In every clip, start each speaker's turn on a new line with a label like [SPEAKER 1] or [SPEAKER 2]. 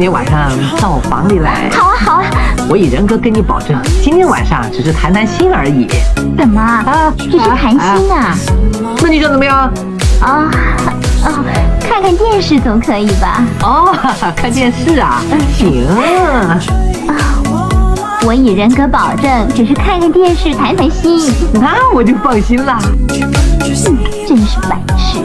[SPEAKER 1] 今天晚上到我房里来。
[SPEAKER 2] 好啊，好啊。
[SPEAKER 1] 我以人格跟你保证，今天晚上只是谈谈心而已。
[SPEAKER 2] 怎么啊？只是谈心啊？
[SPEAKER 1] 那你想怎么样？
[SPEAKER 2] 啊啊，看看电视总可以吧？
[SPEAKER 1] 哦，看电视啊？行。啊，
[SPEAKER 2] 我以人格保证，只是看看电视谈谈心。
[SPEAKER 1] 那我就放心了。
[SPEAKER 2] 嗯，真是白痴。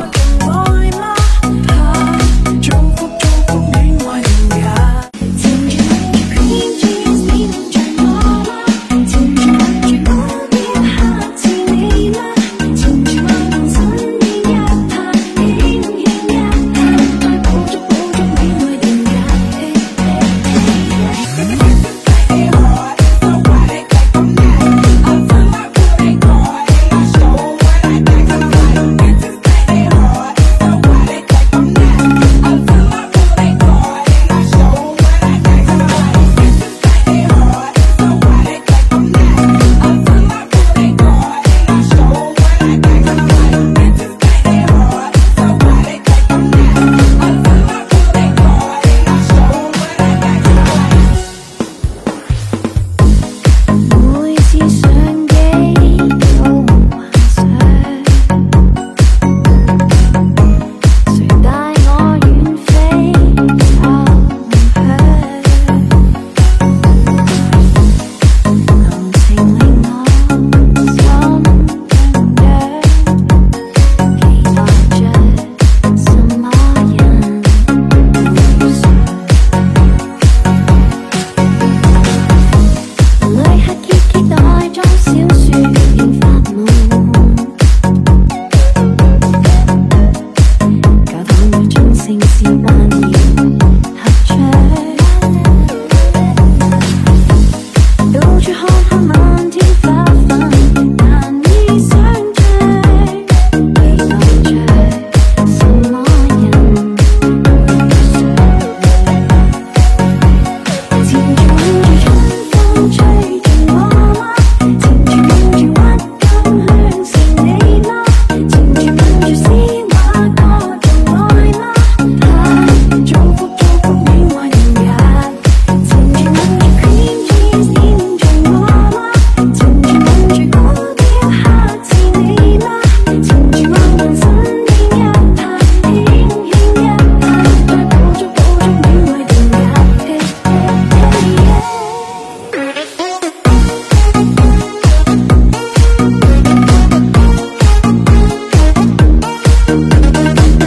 [SPEAKER 2] Thank you.